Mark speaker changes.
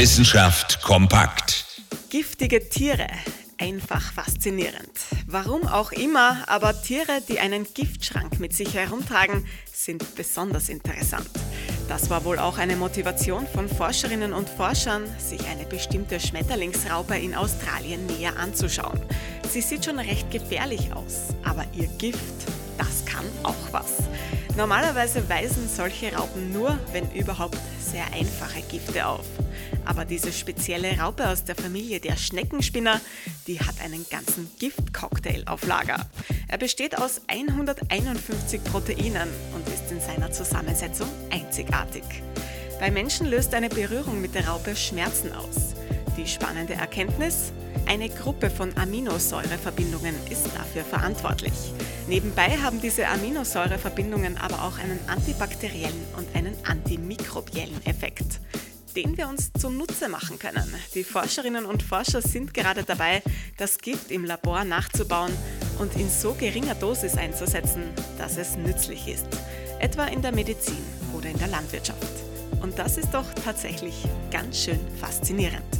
Speaker 1: Wissenschaft kompakt.
Speaker 2: Giftige Tiere. Einfach faszinierend. Warum auch immer, aber Tiere, die einen Giftschrank mit sich herumtragen, sind besonders interessant. Das war wohl auch eine Motivation von Forscherinnen und Forschern, sich eine bestimmte Schmetterlingsraupe in Australien näher anzuschauen. Sie sieht schon recht gefährlich aus, aber ihr Gift, das kann auch was. Normalerweise weisen solche Raupen nur, wenn überhaupt, sehr einfache Gifte auf. Aber diese spezielle Raupe aus der Familie der Schneckenspinner, die hat einen ganzen Giftcocktail auf Lager. Er besteht aus 151 Proteinen und ist in seiner Zusammensetzung einzigartig. Bei Menschen löst eine Berührung mit der Raupe Schmerzen aus. Die spannende Erkenntnis? Eine Gruppe von Aminosäureverbindungen ist dafür verantwortlich. Nebenbei haben diese Aminosäureverbindungen aber auch einen antibakteriellen und einen antimikrobiellen Effekt den wir uns zunutze machen können. Die Forscherinnen und Forscher sind gerade dabei, das Gift im Labor nachzubauen und in so geringer Dosis einzusetzen, dass es nützlich ist, etwa in der Medizin oder in der Landwirtschaft. Und das ist doch tatsächlich ganz schön faszinierend.